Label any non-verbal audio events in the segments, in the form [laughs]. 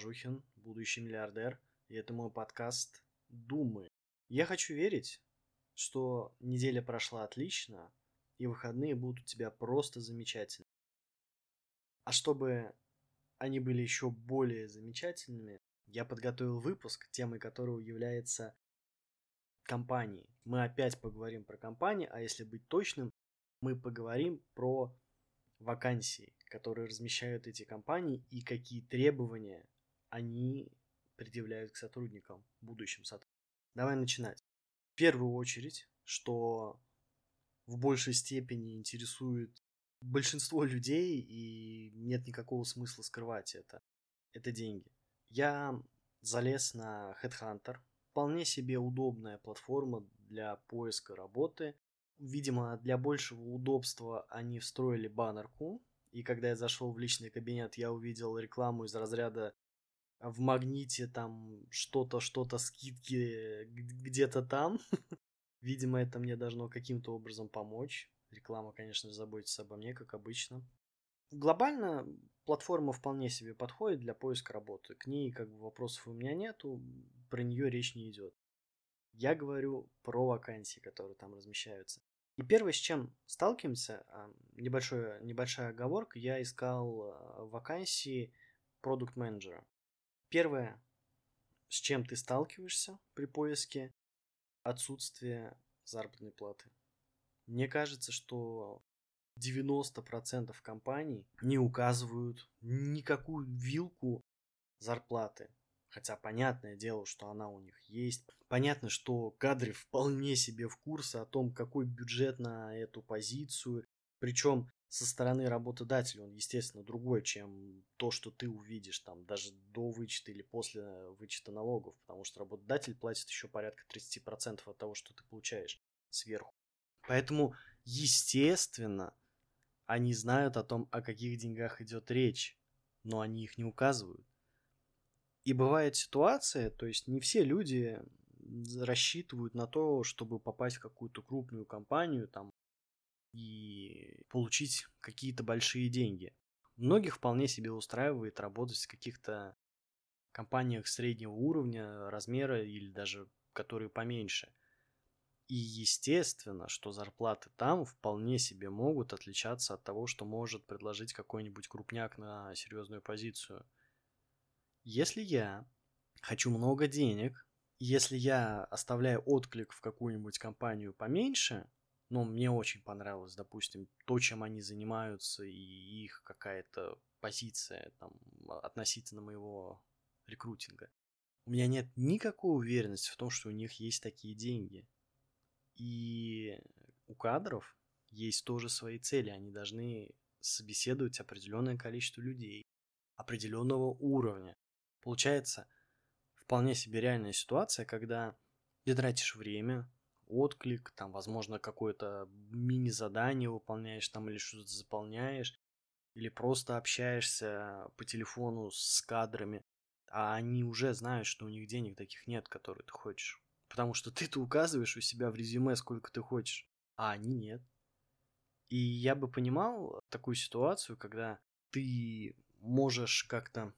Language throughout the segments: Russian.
Бажухин, будущий миллиардер, и это мой подкаст «Думы». Я хочу верить, что неделя прошла отлично, и выходные будут у тебя просто замечательны. А чтобы они были еще более замечательными, я подготовил выпуск, темой которого является компании. Мы опять поговорим про компании, а если быть точным, мы поговорим про вакансии, которые размещают эти компании и какие требования они предъявляют к сотрудникам, будущим сотрудникам. Давай начинать. В первую очередь, что в большей степени интересует большинство людей и нет никакого смысла скрывать это. Это деньги. Я залез на Headhunter. Вполне себе удобная платформа для поиска работы. Видимо, для большего удобства они встроили баннерку. И когда я зашел в личный кабинет, я увидел рекламу из разряда в магните там что-то, что-то, скидки где-то там. [laughs] Видимо, это мне должно каким-то образом помочь. Реклама, конечно, заботится обо мне, как обычно. Глобально платформа вполне себе подходит для поиска работы. К ней как бы вопросов у меня нету, про нее речь не идет. Я говорю про вакансии, которые там размещаются. И первое, с чем сталкиваемся, а, небольшое, небольшая оговорка, я искал а, вакансии продукт менеджера Первое, с чем ты сталкиваешься при поиске, отсутствие заработной платы. Мне кажется, что 90% компаний не указывают никакую вилку зарплаты. Хотя понятное дело, что она у них есть. Понятно, что кадры вполне себе в курсе о том, какой бюджет на эту позицию. Причем со стороны работодателя он, естественно, другой, чем то, что ты увидишь там даже до вычета или после вычета налогов, потому что работодатель платит еще порядка 30% от того, что ты получаешь сверху. Поэтому, естественно, они знают о том, о каких деньгах идет речь, но они их не указывают. И бывает ситуация, то есть не все люди рассчитывают на то, чтобы попасть в какую-то крупную компанию, там, и получить какие-то большие деньги. Многих вполне себе устраивает работать в каких-то компаниях среднего уровня, размера или даже которые поменьше. И естественно, что зарплаты там вполне себе могут отличаться от того, что может предложить какой-нибудь крупняк на серьезную позицию. Если я хочу много денег, если я оставляю отклик в какую-нибудь компанию поменьше, но мне очень понравилось, допустим, то, чем они занимаются, и их какая-то позиция там, относительно моего рекрутинга. У меня нет никакой уверенности в том, что у них есть такие деньги. И у кадров есть тоже свои цели. Они должны собеседовать определенное количество людей определенного уровня. Получается, вполне себе реальная ситуация, когда ты тратишь время, отклик, там, возможно, какое-то мини-задание выполняешь там или что-то заполняешь, или просто общаешься по телефону с кадрами, а они уже знают, что у них денег таких нет, которые ты хочешь. Потому что ты-то указываешь у себя в резюме, сколько ты хочешь, а они нет. И я бы понимал такую ситуацию, когда ты можешь как-то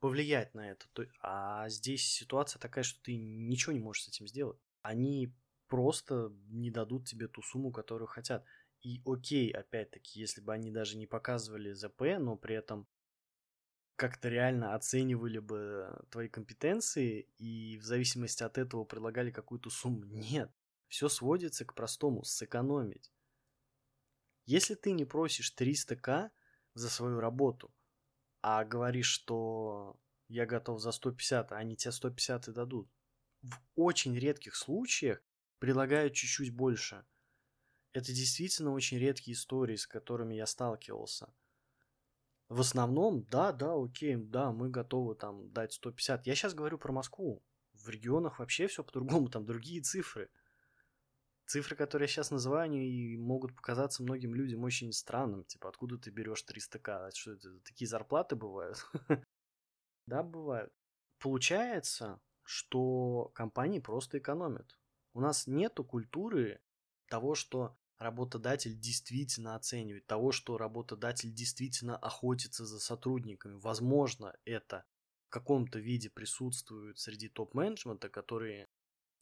повлиять на это, а здесь ситуация такая, что ты ничего не можешь с этим сделать. Они просто не дадут тебе ту сумму, которую хотят. И окей, опять-таки, если бы они даже не показывали ЗП, но при этом как-то реально оценивали бы твои компетенции и в зависимости от этого предлагали какую-то сумму. Нет, все сводится к простому, сэкономить. Если ты не просишь 300к за свою работу, а говоришь, что я готов за 150, а они тебе 150 и дадут, в очень редких случаях предлагают чуть-чуть больше. Это действительно очень редкие истории, с которыми я сталкивался. В основном, да, да, окей, да, мы готовы там дать 150. Я сейчас говорю про Москву. В регионах вообще все по-другому, там другие цифры. Цифры, которые я сейчас называю, они могут показаться многим людям очень странным. Типа, откуда ты берешь 300к? Что это? Такие зарплаты бывают? [laughs] Да, бывают. Получается, что компании просто экономят. У нас нету культуры того, что работодатель действительно оценивает, того, что работодатель действительно охотится за сотрудниками. Возможно, это каком-то виде присутствуют среди топ-менеджмента, который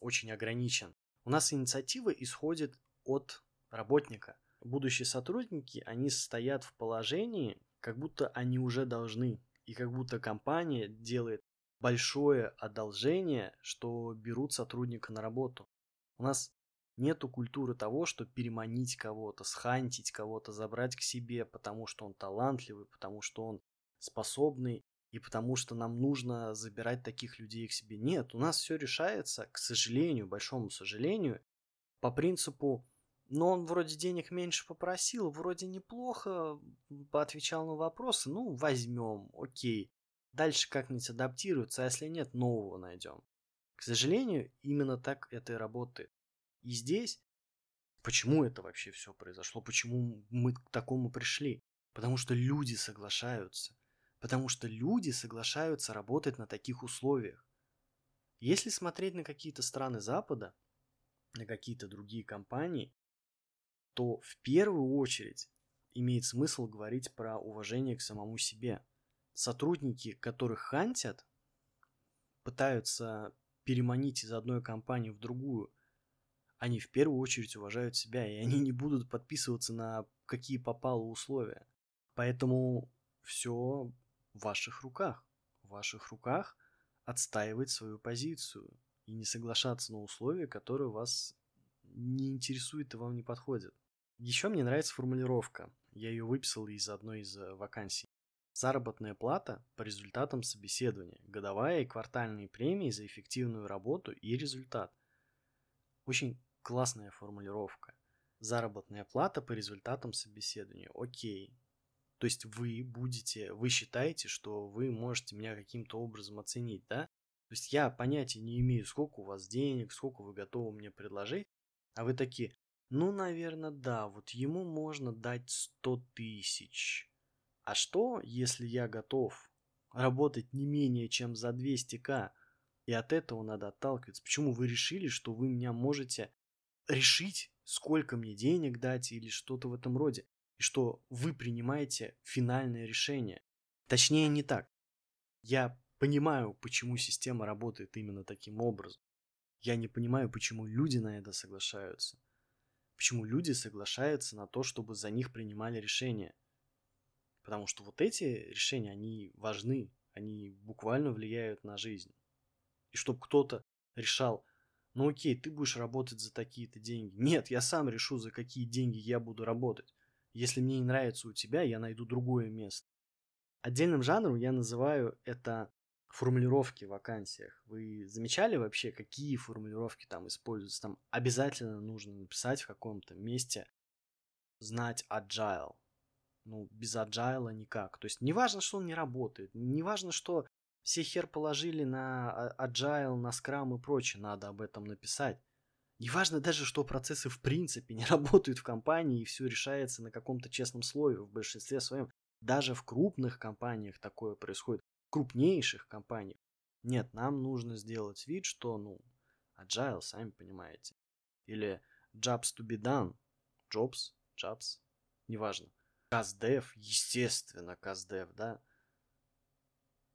очень ограничен. У нас инициатива исходит от работника. Будущие сотрудники, они стоят в положении, как будто они уже должны, и как будто компания делает большое одолжение, что берут сотрудника на работу. У нас нету культуры того, что переманить кого-то, схантить кого-то, забрать к себе, потому что он талантливый, потому что он способный, и потому что нам нужно забирать таких людей к себе. Нет, у нас все решается, к сожалению, большому сожалению, по принципу, ну, он вроде денег меньше попросил, вроде неплохо поотвечал на вопросы, ну, возьмем, окей. Дальше как-нибудь адаптируется, а если нет, нового найдем. К сожалению, именно так это и работает. И здесь, почему это вообще все произошло, почему мы к такому пришли? Потому что люди соглашаются. Потому что люди соглашаются работать на таких условиях. Если смотреть на какие-то страны Запада, на какие-то другие компании, то в первую очередь имеет смысл говорить про уважение к самому себе. Сотрудники, которых хантят, пытаются переманить из одной компании в другую, они в первую очередь уважают себя, и они не будут подписываться на какие попало условия. Поэтому все в ваших руках. В ваших руках отстаивать свою позицию и не соглашаться на условия, которые вас не интересуют и вам не подходят. Еще мне нравится формулировка. Я ее выписал из одной из э, вакансий. Заработная плата по результатам собеседования, годовая и квартальные премии за эффективную работу и результат. Очень классная формулировка. Заработная плата по результатам собеседования. Окей, то есть вы будете, вы считаете, что вы можете меня каким-то образом оценить, да? То есть я понятия не имею, сколько у вас денег, сколько вы готовы мне предложить, а вы такие, ну, наверное, да, вот ему можно дать 100 тысяч. А что, если я готов работать не менее чем за 200к, и от этого надо отталкиваться? Почему вы решили, что вы меня можете решить, сколько мне денег дать или что-то в этом роде? и что вы принимаете финальное решение. Точнее, не так. Я понимаю, почему система работает именно таким образом. Я не понимаю, почему люди на это соглашаются. Почему люди соглашаются на то, чтобы за них принимали решения. Потому что вот эти решения, они важны, они буквально влияют на жизнь. И чтобы кто-то решал, ну окей, ты будешь работать за такие-то деньги. Нет, я сам решу, за какие деньги я буду работать. Если мне не нравится у тебя, я найду другое место. Отдельным жанром я называю это формулировки в вакансиях. Вы замечали вообще, какие формулировки там используются? Там обязательно нужно написать в каком-то месте знать agile. Ну, без agile никак. То есть, не важно, что он не работает, не важно, что все хер положили на agile, на scrum и прочее, надо об этом написать. Неважно даже, что процессы в принципе не [laughs] работают в компании и все решается на каком-то честном слове в большинстве своем. Даже в крупных компаниях такое происходит. В крупнейших компаниях. Нет, нам нужно сделать вид, что, ну, agile, сами понимаете. Или jobs to be done. Jobs, jobs, неважно. CastDev, естественно, CastDev, да.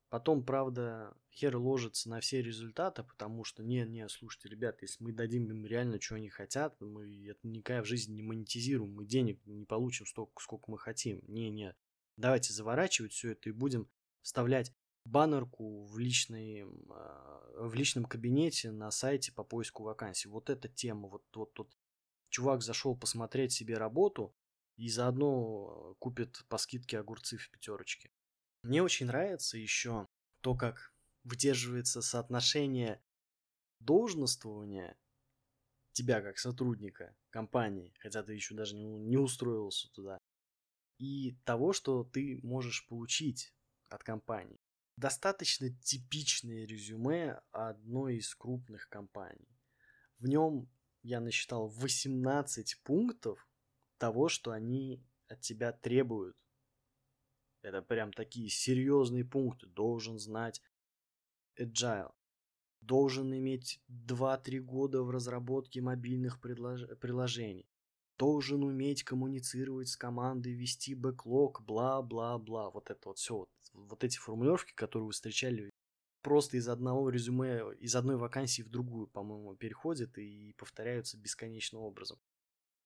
Потом, правда, хер ложится на все результаты, потому что, не-не, слушайте, ребята, если мы дадим им реально, что они хотят, мы это никогда в жизни не монетизируем, мы денег не получим столько, сколько мы хотим. Не-не, давайте заворачивать все это и будем вставлять баннерку в, личной, а, в личном кабинете на сайте по поиску вакансий. Вот эта тема, вот вот тот чувак зашел посмотреть себе работу и заодно купит по скидке огурцы в пятерочке. Мне очень нравится еще то, как выдерживается соотношение должноствования тебя как сотрудника компании, хотя ты еще даже не, не устроился туда, и того, что ты можешь получить от компании. Достаточно типичное резюме одной из крупных компаний. В нем я насчитал 18 пунктов того, что они от тебя требуют это прям такие серьезные пункты. Должен знать agile. Должен иметь 2-3 года в разработке мобильных предлож... приложений. Должен уметь коммуницировать с командой, вести бэклог, бла-бла-бла. Вот это вот все. Вот, вот эти формулировки, которые вы встречали просто из одного резюме, из одной вакансии в другую, по-моему, переходят и повторяются бесконечным образом.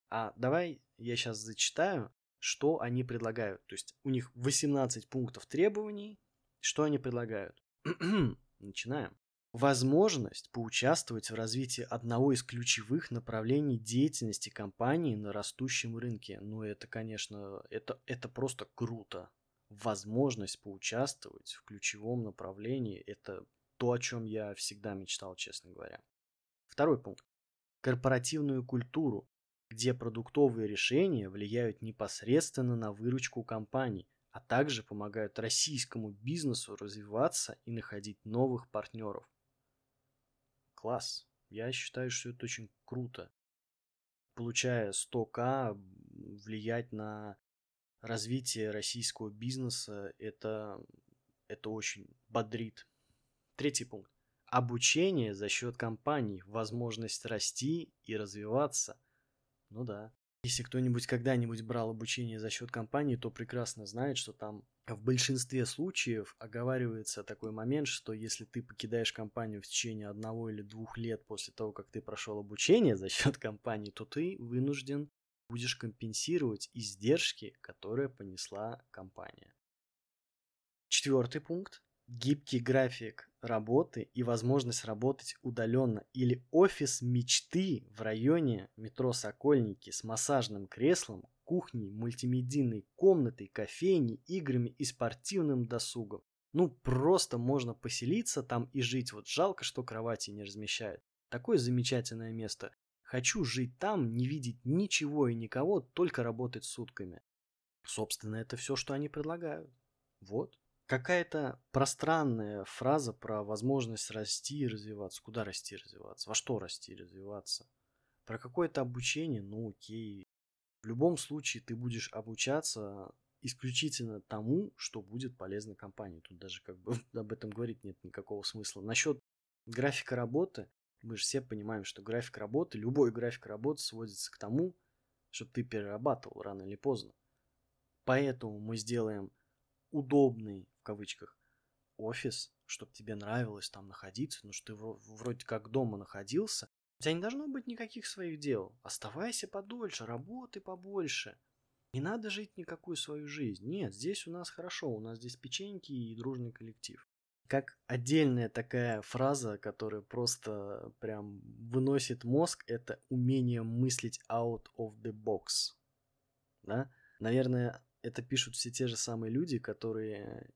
А давай я сейчас зачитаю, что они предлагают. То есть у них 18 пунктов требований, что они предлагают. [clears throat] Начинаем. Возможность поучаствовать в развитии одного из ключевых направлений деятельности компании на растущем рынке. Ну, это, конечно, это, это просто круто. Возможность поучаствовать в ключевом направлении – это то, о чем я всегда мечтал, честно говоря. Второй пункт. Корпоративную культуру, где продуктовые решения влияют непосредственно на выручку компаний, а также помогают российскому бизнесу развиваться и находить новых партнеров класс. Я считаю, что это очень круто. Получая 100к, влиять на развитие российского бизнеса, это, это очень бодрит. Третий пункт. Обучение за счет компаний, возможность расти и развиваться. Ну да. Если кто-нибудь когда-нибудь брал обучение за счет компании, то прекрасно знает, что там в большинстве случаев оговаривается такой момент, что если ты покидаешь компанию в течение одного или двух лет после того, как ты прошел обучение за счет компании, то ты вынужден будешь компенсировать издержки, которые понесла компания. Четвертый пункт гибкий график работы и возможность работать удаленно или офис мечты в районе метро Сокольники с массажным креслом, кухней, мультимедийной комнатой, кофейней, играми и спортивным досугом. Ну, просто можно поселиться там и жить. Вот жалко, что кровати не размещают. Такое замечательное место. Хочу жить там, не видеть ничего и никого, только работать сутками. Собственно, это все, что они предлагают. Вот какая-то пространная фраза про возможность расти и развиваться. Куда расти и развиваться? Во что расти и развиваться? Про какое-то обучение, ну окей. В любом случае ты будешь обучаться исключительно тому, что будет полезно компании. Тут даже как бы [laughs] об этом говорить нет никакого смысла. Насчет графика работы, мы же все понимаем, что график работы, любой график работы сводится к тому, чтобы ты перерабатывал рано или поздно. Поэтому мы сделаем удобный кавычках, офис, чтобы тебе нравилось там находиться, ну что ты вроде как дома находился, у тебя не должно быть никаких своих дел. Оставайся подольше, работай побольше. Не надо жить никакую свою жизнь. Нет, здесь у нас хорошо, у нас здесь печеньки и дружный коллектив. Как отдельная такая фраза, которая просто прям выносит мозг, это умение мыслить out of the box. Да? Наверное, это пишут все те же самые люди, которые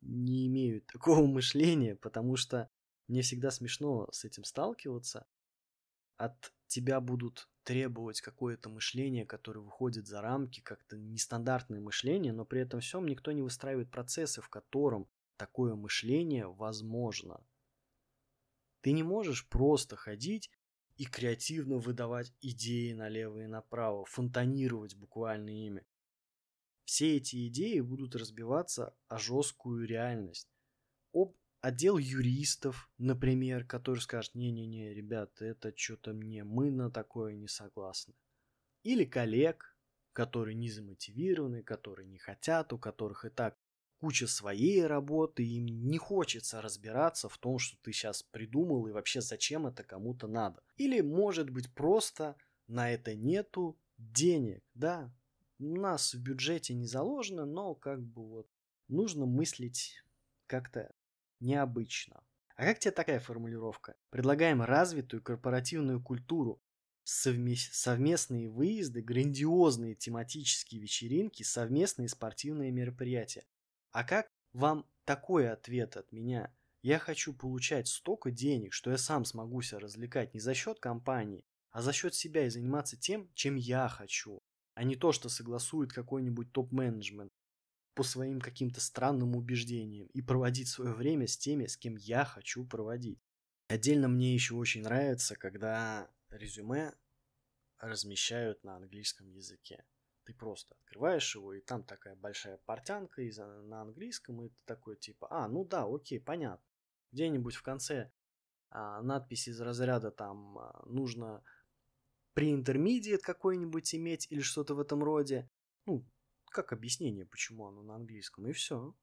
не имеют такого [laughs] мышления, потому что мне всегда смешно с этим сталкиваться. От тебя будут требовать какое-то мышление, которое выходит за рамки, как-то нестандартное мышление, но при этом всем никто не выстраивает процессы, в котором такое мышление возможно. Ты не можешь просто ходить и креативно выдавать идеи налево и направо, фонтанировать буквально ими все эти идеи будут разбиваться о жесткую реальность. Об отдел юристов, например, который скажет, не-не-не, ребята, это что-то мне, мы на такое не согласны. Или коллег, которые не замотивированы, которые не хотят, у которых и так куча своей работы, им не хочется разбираться в том, что ты сейчас придумал и вообще зачем это кому-то надо. Или, может быть, просто на это нету денег, да, у нас в бюджете не заложено, но как бы вот нужно мыслить как-то необычно. А как тебе такая формулировка? Предлагаем развитую корпоративную культуру, совместные выезды, грандиозные тематические вечеринки, совместные спортивные мероприятия. А как вам такой ответ от меня? Я хочу получать столько денег, что я сам смогу себя развлекать не за счет компании, а за счет себя и заниматься тем, чем я хочу а не то, что согласует какой-нибудь топ-менеджмент по своим каким-то странным убеждениям и проводить свое время с теми, с кем я хочу проводить. Отдельно мне еще очень нравится, когда резюме размещают на английском языке. Ты просто открываешь его, и там такая большая портянка из, на английском, и ты такой типа, а, ну да, окей, понятно. Где-нибудь в конце а, надпись из разряда там а, нужно pre-intermediate какой-нибудь иметь или что-то в этом роде. Ну, как объяснение, почему оно на английском, и все.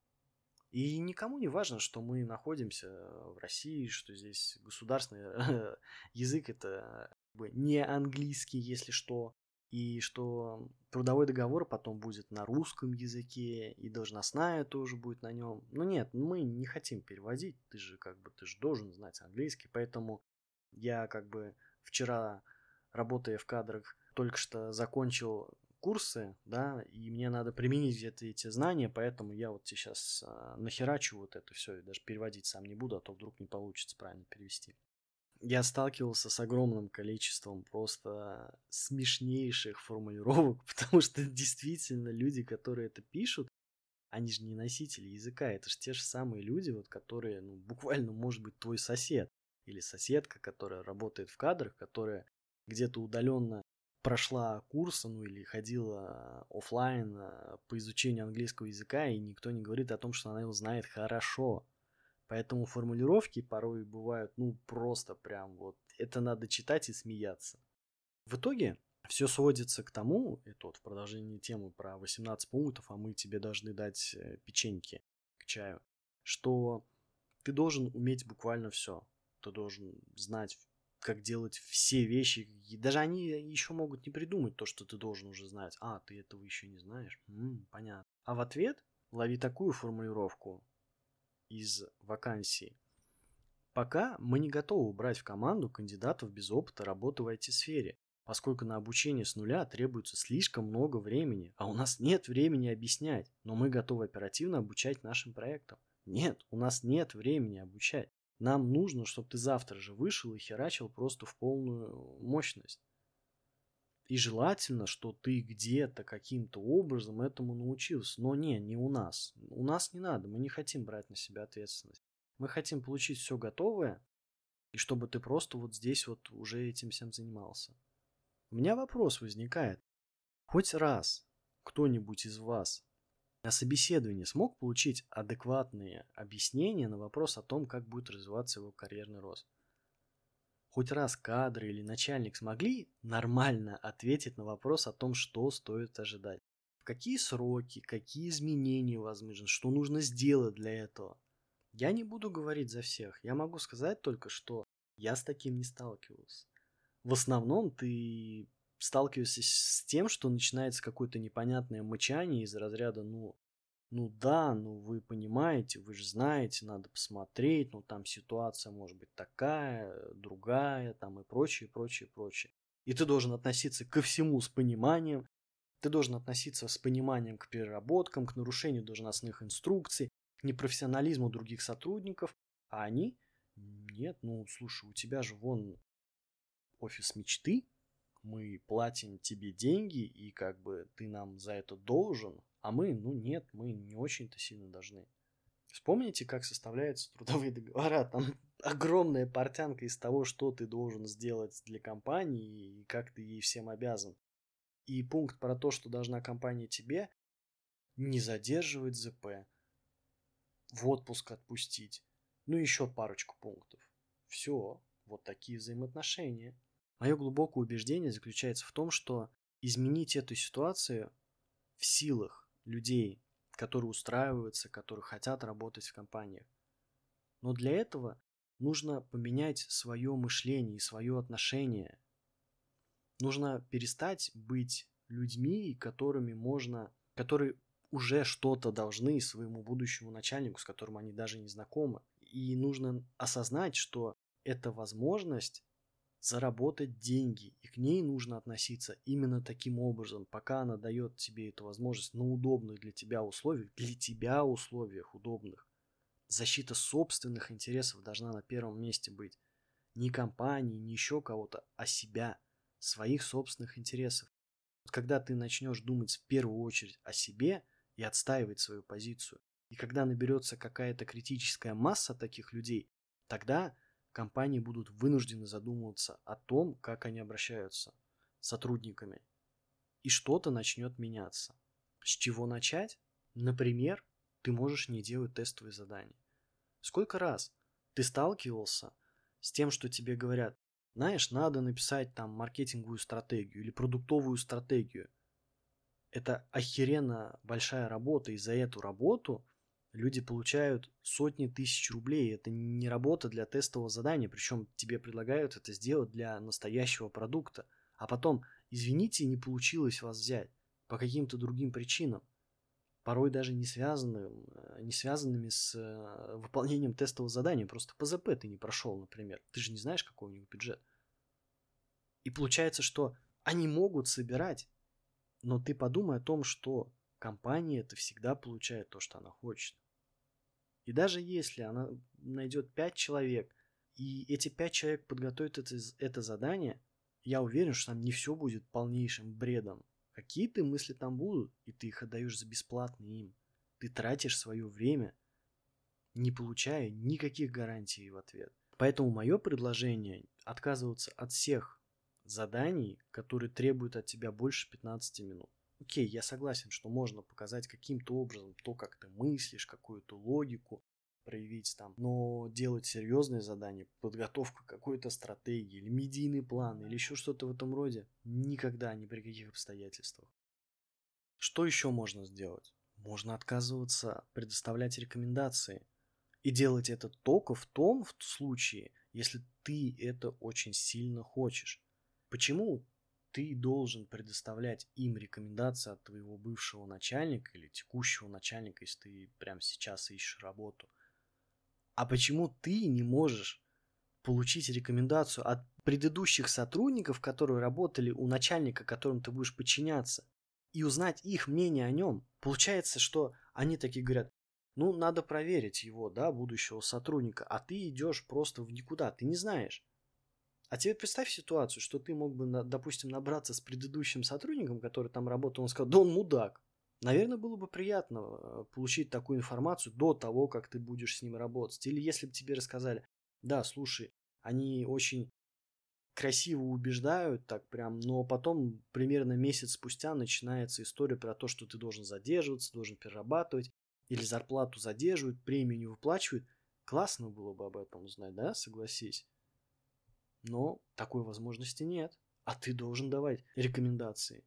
И никому не важно, что мы находимся в России, что здесь государственный [laughs] язык это не английский, если что, и что трудовой договор потом будет на русском языке, и должностная тоже будет на нем. Но нет, мы не хотим переводить, ты же как бы, ты же должен знать английский, поэтому я как бы вчера, работая в кадрах, только что закончил курсы, да, и мне надо применить где-то эти знания, поэтому я вот сейчас а, нахерачу вот это все, и даже переводить сам не буду, а то вдруг не получится правильно перевести. Я сталкивался с огромным количеством просто смешнейших формулировок, [laughs] потому что действительно люди, которые это пишут, они же не носители языка, это же те же самые люди, вот, которые, ну, буквально, может быть, твой сосед или соседка, которая работает в кадрах, которая где-то удаленно прошла курсы, ну или ходила офлайн а, по изучению английского языка, и никто не говорит о том, что она его знает хорошо. Поэтому формулировки порой бывают, ну, просто прям вот, это надо читать и смеяться. В итоге все сводится к тому, это вот в продолжении темы про 18 пунктов, а мы тебе должны дать э, печеньки к чаю, что ты должен уметь буквально все. Ты должен знать, как делать все вещи. И даже они еще могут не придумать то, что ты должен уже знать. А, ты этого еще не знаешь? М-м, понятно. А в ответ лови такую формулировку из вакансий. Пока мы не готовы брать в команду кандидатов без опыта работы в IT-сфере, поскольку на обучение с нуля требуется слишком много времени, а у нас нет времени объяснять, но мы готовы оперативно обучать нашим проектам. Нет, у нас нет времени обучать. Нам нужно, чтобы ты завтра же вышел и херачил просто в полную мощность. И желательно, что ты где-то каким-то образом этому научился. Но не, не у нас. У нас не надо, мы не хотим брать на себя ответственность. Мы хотим получить все готовое, и чтобы ты просто вот здесь вот уже этим всем занимался. У меня вопрос возникает. Хоть раз кто-нибудь из вас на собеседовании смог получить адекватные объяснения на вопрос о том, как будет развиваться его карьерный рост? хоть раз кадры или начальник смогли нормально ответить на вопрос о том, что стоит ожидать. В какие сроки, какие изменения возможны, что нужно сделать для этого. Я не буду говорить за всех. Я могу сказать только, что я с таким не сталкивался. В основном ты сталкиваешься с тем, что начинается какое-то непонятное мычание из разряда, ну, ну да, ну вы понимаете, вы же знаете, надо посмотреть, ну там ситуация может быть такая, другая, там и прочее, прочее, прочее. И ты должен относиться ко всему с пониманием, ты должен относиться с пониманием к переработкам, к нарушению должностных инструкций, к непрофессионализму других сотрудников, а они, нет, ну слушай, у тебя же вон офис мечты, мы платим тебе деньги, и как бы ты нам за это должен, а мы, ну нет, мы не очень-то сильно должны. Вспомните, как составляются трудовые [laughs] договора. Там огромная портянка из того, что ты должен сделать для компании и как ты ей всем обязан. И пункт про то, что должна компания тебе не задерживать ЗП, в отпуск отпустить. Ну, еще парочку пунктов. Все, вот такие взаимоотношения. Мое глубокое убеждение заключается в том, что изменить эту ситуацию в силах людей, которые устраиваются, которые хотят работать в компаниях. Но для этого нужно поменять свое мышление и свое отношение. Нужно перестать быть людьми, которыми можно, которые уже что-то должны своему будущему начальнику, с которым они даже не знакомы. И нужно осознать, что эта возможность заработать деньги, и к ней нужно относиться именно таким образом, пока она дает тебе эту возможность на удобных для тебя условиях, для тебя условиях удобных. Защита собственных интересов должна на первом месте быть. Не компании, не еще кого-то, а себя, своих собственных интересов. Вот когда ты начнешь думать в первую очередь о себе и отстаивать свою позицию, и когда наберется какая-то критическая масса таких людей, тогда компании будут вынуждены задумываться о том, как они обращаются с сотрудниками. И что-то начнет меняться. С чего начать? Например, ты можешь не делать тестовые задания. Сколько раз ты сталкивался с тем, что тебе говорят, знаешь, надо написать там маркетинговую стратегию или продуктовую стратегию. Это охеренно большая работа, и за эту работу Люди получают сотни тысяч рублей. Это не работа для тестового задания, причем тебе предлагают это сделать для настоящего продукта. А потом, извините, не получилось вас взять по каким-то другим причинам, порой даже не, связанным, э, не связанными с э, выполнением тестового задания. Просто ПЗП ты не прошел, например. Ты же не знаешь, какой у них бюджет. И получается, что они могут собирать, но ты подумай о том, что компания это всегда получает то, что она хочет. И даже если она найдет 5 человек, и эти 5 человек подготовят это, это задание, я уверен, что там не все будет полнейшим бредом. Какие-то мысли там будут, и ты их отдаешь за бесплатно им. Ты тратишь свое время, не получая никаких гарантий в ответ. Поэтому мое предложение отказываться от всех заданий, которые требуют от тебя больше 15 минут. Окей, я согласен, что можно показать каким-то образом то, как ты мыслишь, какую-то логику проявить там, но делать серьезные задания, подготовку какой-то стратегии или медийный план или еще что-то в этом роде, никогда, ни при каких обстоятельствах. Что еще можно сделать? Можно отказываться предоставлять рекомендации и делать это только в том в случае, если ты это очень сильно хочешь. Почему ты должен предоставлять им рекомендации от твоего бывшего начальника или текущего начальника, если ты прямо сейчас ищешь работу. А почему ты не можешь получить рекомендацию от предыдущих сотрудников, которые работали у начальника, которым ты будешь подчиняться, и узнать их мнение о нем? Получается, что они такие говорят, ну, надо проверить его, да, будущего сотрудника, а ты идешь просто в никуда, ты не знаешь. А тебе представь ситуацию, что ты мог бы, допустим, набраться с предыдущим сотрудником, который там работал, он сказал, да он мудак. Наверное, было бы приятно э, получить такую информацию до того, как ты будешь с ним работать. Или если бы тебе рассказали, да, слушай, они очень красиво убеждают, так прям, но потом примерно месяц спустя начинается история про то, что ты должен задерживаться, должен перерабатывать, или зарплату задерживают, премию не выплачивают. Классно было бы об этом узнать, да, согласись. Но такой возможности нет. А ты должен давать рекомендации.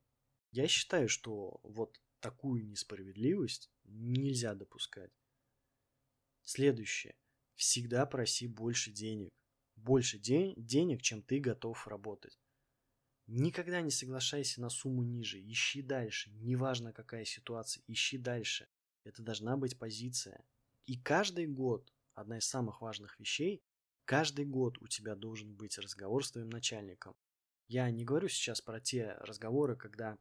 Я считаю, что вот такую несправедливость нельзя допускать. Следующее. Всегда проси больше денег. Больше день, денег, чем ты готов работать. Никогда не соглашайся на сумму ниже. Ищи дальше. Неважно, какая ситуация. Ищи дальше. Это должна быть позиция. И каждый год одна из самых важных вещей Каждый год у тебя должен быть разговор с твоим начальником. Я не говорю сейчас про те разговоры, когда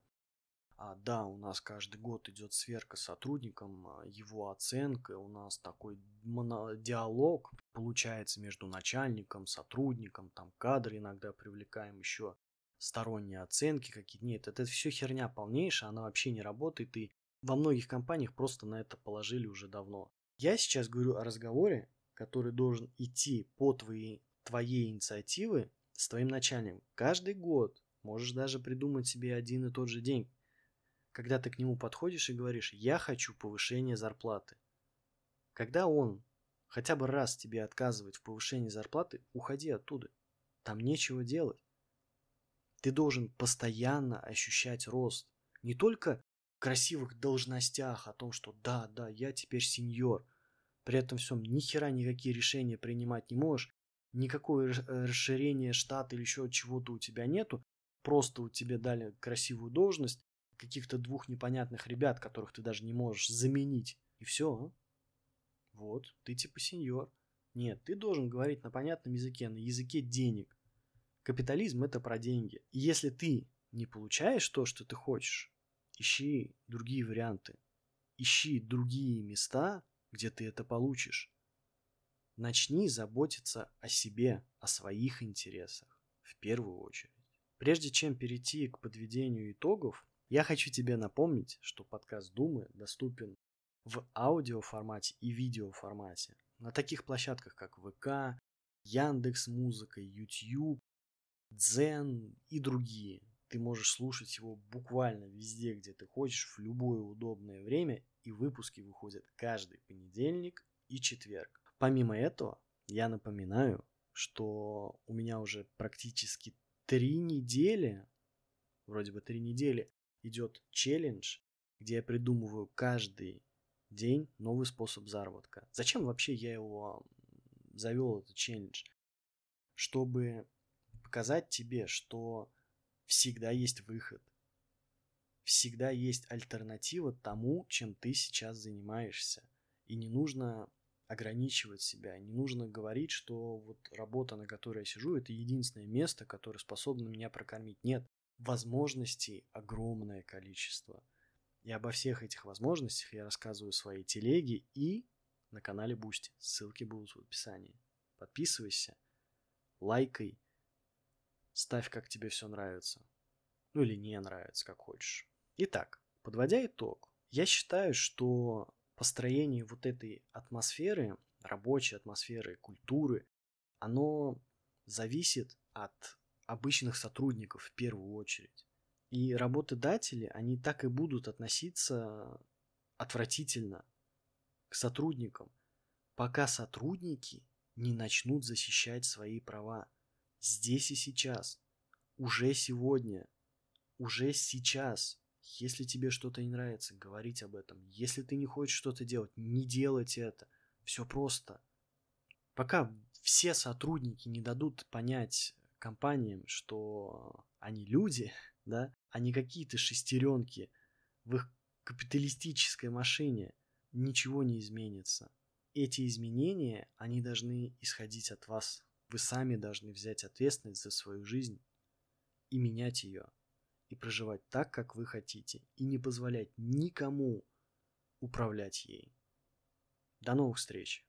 а, да, у нас каждый год идет сверка с сотрудником, а, его оценка, у нас такой диалог получается между начальником, сотрудником, там кадры иногда привлекаем еще сторонние оценки какие-то. Нет, это все херня полнейшая, она вообще не работает, и во многих компаниях просто на это положили уже давно. Я сейчас говорю о разговоре, который должен идти по твоей, твоей инициативы с твоим начальником. Каждый год можешь даже придумать себе один и тот же день, когда ты к нему подходишь и говоришь, я хочу повышения зарплаты. Когда он хотя бы раз тебе отказывает в повышении зарплаты, уходи оттуда. Там нечего делать. Ты должен постоянно ощущать рост. Не только в красивых должностях о том, что да, да, я теперь сеньор – при этом всем ни хера никакие решения принимать не можешь, никакое э, расширение штата или еще чего-то у тебя нету, просто у тебя дали красивую должность, каких-то двух непонятных ребят, которых ты даже не можешь заменить, и все. А? Вот, ты типа сеньор. Нет, ты должен говорить на понятном языке, на языке денег. Капитализм это про деньги. И если ты не получаешь то, что ты хочешь, ищи другие варианты. Ищи другие места, где ты это получишь. Начни заботиться о себе, о своих интересах, в первую очередь. Прежде чем перейти к подведению итогов, я хочу тебе напомнить, что подкаст Думы доступен в аудиоформате и видеоформате на таких площадках, как ВК, Яндекс Музыка, YouTube, Дзен и другие. Ты можешь слушать его буквально везде, где ты хочешь, в любое удобное время и выпуски выходят каждый понедельник и четверг. Помимо этого, я напоминаю, что у меня уже практически три недели, вроде бы три недели, идет челлендж, где я придумываю каждый день новый способ заработка. Зачем вообще я его завел, этот челлендж? Чтобы показать тебе, что всегда есть выход. Всегда есть альтернатива тому, чем ты сейчас занимаешься. И не нужно ограничивать себя, не нужно говорить, что вот работа, на которой я сижу, это единственное место, которое способно меня прокормить. Нет, возможностей огромное количество. И обо всех этих возможностях я рассказываю в своей телеге и на канале Boosty. Ссылки будут в описании. Подписывайся, лайкай, ставь, как тебе все нравится. Ну или не нравится, как хочешь. Итак, подводя итог, я считаю, что построение вот этой атмосферы, рабочей атмосферы, культуры, оно зависит от обычных сотрудников в первую очередь. И работодатели, они так и будут относиться отвратительно к сотрудникам, пока сотрудники не начнут защищать свои права здесь и сейчас, уже сегодня, уже сейчас. Если тебе что-то не нравится, говорить об этом. Если ты не хочешь что-то делать, не делать это. Все просто. Пока все сотрудники не дадут понять компаниям, что они люди, [laughs] да, а не какие-то шестеренки в их капиталистической машине, ничего не изменится. Эти изменения, они должны исходить от вас. Вы сами должны взять ответственность за свою жизнь и менять ее. И проживать так, как вы хотите. И не позволять никому управлять ей. До новых встреч!